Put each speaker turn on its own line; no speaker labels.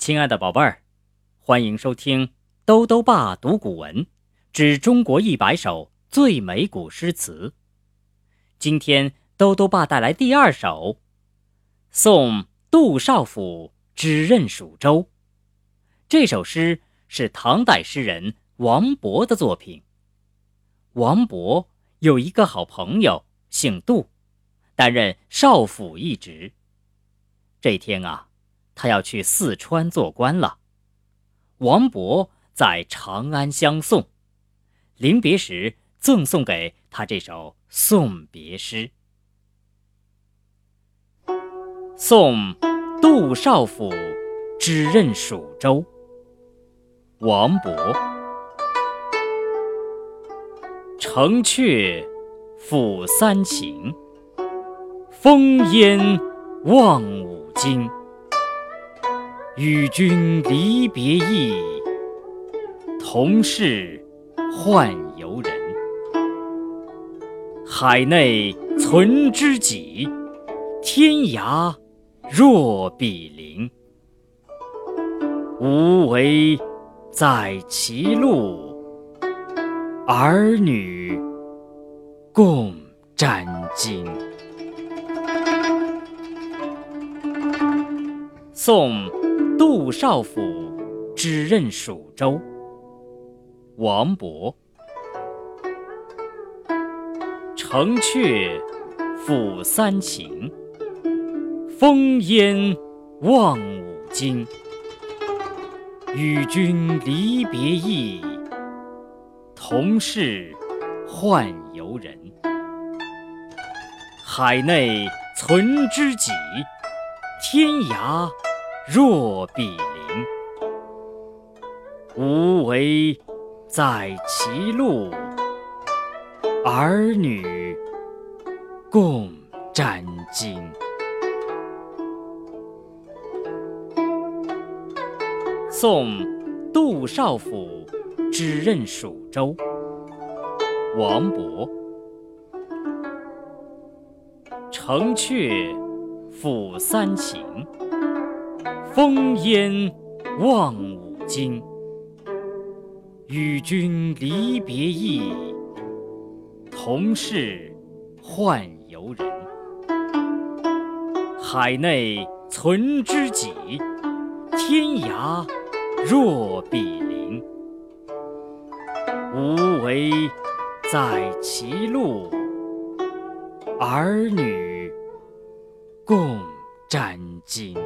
亲爱的宝贝儿，欢迎收听兜兜爸读古文，指中国一百首最美古诗词。今天兜兜爸带来第二首《送杜少府之任蜀州》。这首诗是唐代诗人王勃的作品。王勃有一个好朋友，姓杜，担任少府一职。这天啊。他要去四川做官了，王勃在长安相送，临别时赠送给他这首送别诗，《送杜少府之任蜀州》。王勃：城阙辅三秦，风烟望五津。与君离别意，同是宦游人。海内存知己，天涯若比邻。无为在歧路，儿女共沾巾。宋。杜少府之任蜀州。王勃。城阙辅三秦，风烟望五津。与君离别意，同是宦游人。海内存知己，天涯。若比邻，无为在歧路，儿女共沾巾。送杜少府之任蜀州。王勃。城阙辅三秦。风烟望五津，与君离别意，同是宦游人。海内存知己，天涯若比邻。无为在歧路，儿女共沾巾。